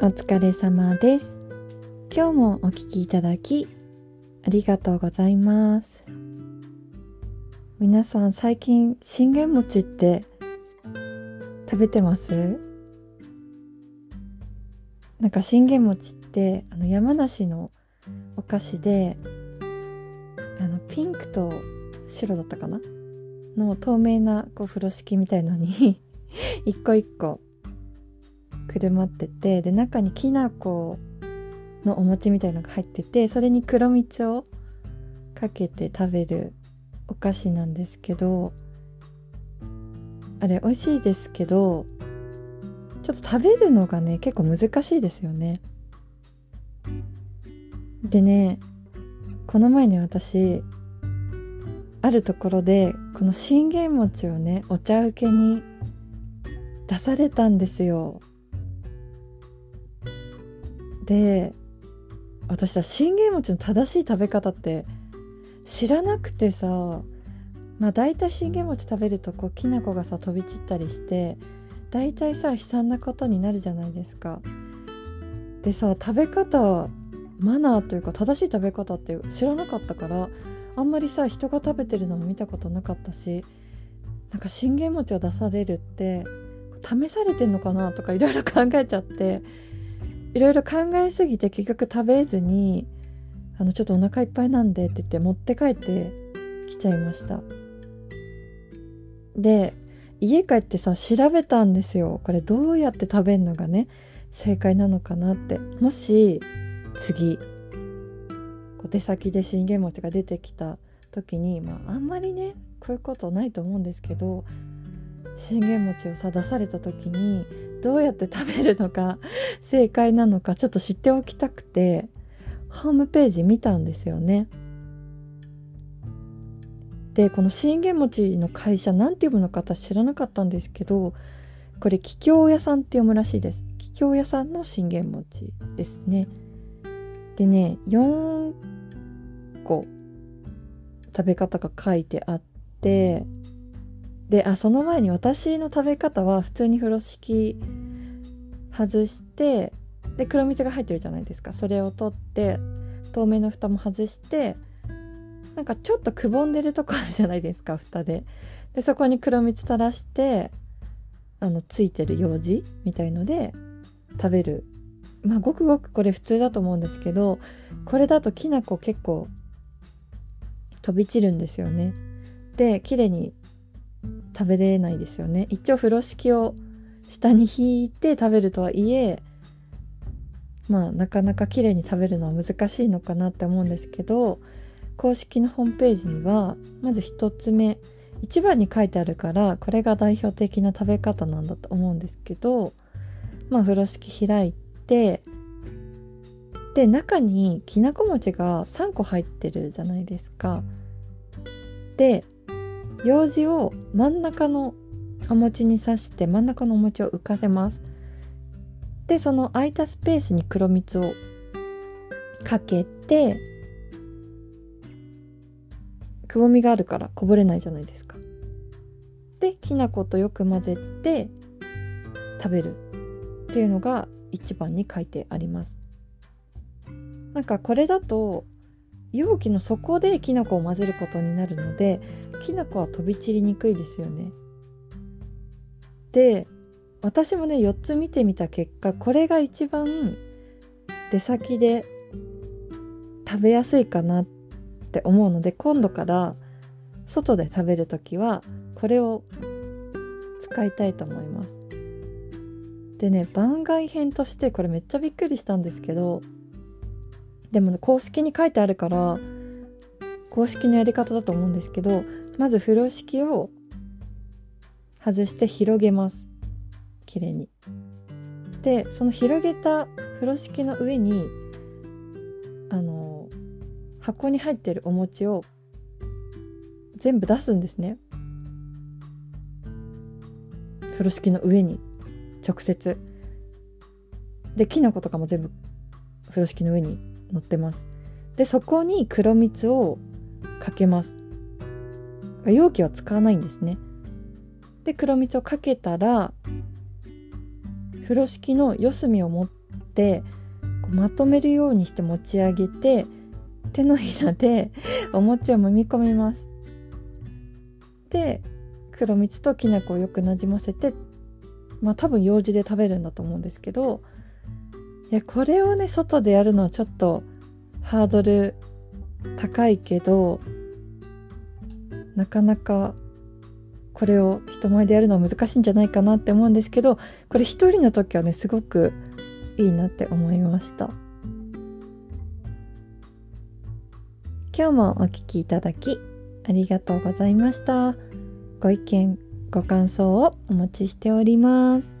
お疲れ様です。今日もお聞きいただきありがとうございます。皆さん最近信玄餅って食べてます？なんか信玄餅ってあの山梨のお菓子であのピンクと白だったかな？の透明なこう風呂敷みたいのに 一個一個くるまっててで中にきな粉のお餅みたいのが入っててそれに黒蜜をかけて食べるお菓子なんですけどあれ美味しいですけどちょっと食べるのがね結構難しいですよね。でねこの前ね私あるところでこの信玄餅をねお茶受けに出されたんですよ。で私さ信玄餅の正しい食べ方って知らなくてさまあ大体信玄餅食べるとこうきな粉がさ飛び散ったりして大体さ悲惨なことになるじゃないですか。でさ食べ方マナーというか正しい食べ方って知らなかったからあんまりさ人が食べてるのも見たことなかったしなんか信玄餅を出されるって試されてんのかなとかいろいろ考えちゃっていろいろ考えすぎて結局食べずにあのちょっとお腹いっぱいなんでって言って持って帰ってきちゃいました。で家帰ってさ調べたんですよ。これどうやって食べるのがね正解なのかなって。もし次小手先で信玄餅が出てきた時にまああんまりねこういうことないと思うんですけど信玄餅をさ出された時にどうやって食べるのが 正解なのかちょっと知っておきたくてホームページ見たんですよね。でこの信玄餅の会社何て読むのか私知らなかったんですけどこれ桔梗屋さんって読むらしいです桔梗屋さんの信玄餅ですねでね4個食べ方が書いてあってであその前に私の食べ方は普通に風呂敷外してで黒蜜が入ってるじゃないですか。それを取って透明の蓋も外してなんかちょっとくぼんでるとこあるじゃないですか。蓋で。でそこに黒蜜垂らしてあのついてるようじみたいので食べる。まあごくごくこれ普通だと思うんですけどこれだときな粉結構飛び散るんですよね。で綺麗に食べれないですよね一応風呂敷を下に引いて食べるとはいえまあなかなか綺麗に食べるのは難しいのかなって思うんですけど公式のホームページにはまず1つ目1番に書いてあるからこれが代表的な食べ方なんだと思うんですけどまあ風呂敷開いてで中にきなこ餅が3個入ってるじゃないですか。でようじを真ん中のお餅に刺して真ん中のお餅を浮かせます。でその空いたスペースに黒蜜をかけてくぼみがあるからこぼれないじゃないですか。できな粉とよく混ぜて食べるっていうのが一番に書いてあります。なんかこれだと容器の底できな粉を混ぜることになるのできな粉は飛び散りにくいですよね。で私もね4つ見てみた結果これが一番出先で食べやすいかなって思うので今度から外で食べる時はこれを使いたいと思います。でね番外編としてこれめっちゃびっくりしたんですけどでも、ね、公式に書いてあるから公式のやり方だと思うんですけどまず風呂敷を外して広げます。綺麗に。でその広げた風呂敷の上にあの箱に入ってるお餅を全部出すんですね。風呂敷の上に直接。できのことかも全部風呂敷の上に乗ってます。でそこに黒蜜をかけます。容器は使わないんですね。で黒蜜をかけたら風呂敷の四隅を持ってこうまとめるようにして持ち上げて手のひらで お餅を揉み込みます。で黒蜜ときな粉をよくなじませてまあ多分用事で食べるんだと思うんですけどいやこれをね外でやるのはちょっとハードル高いけどなかなかこれを人前でやるのは難しいんじゃないかなって思うんですけどこれ一人の時はねすごくいいなって思いました。今日もお聴きいただきありがとうございました。ご意見ご感想をお待ちしております。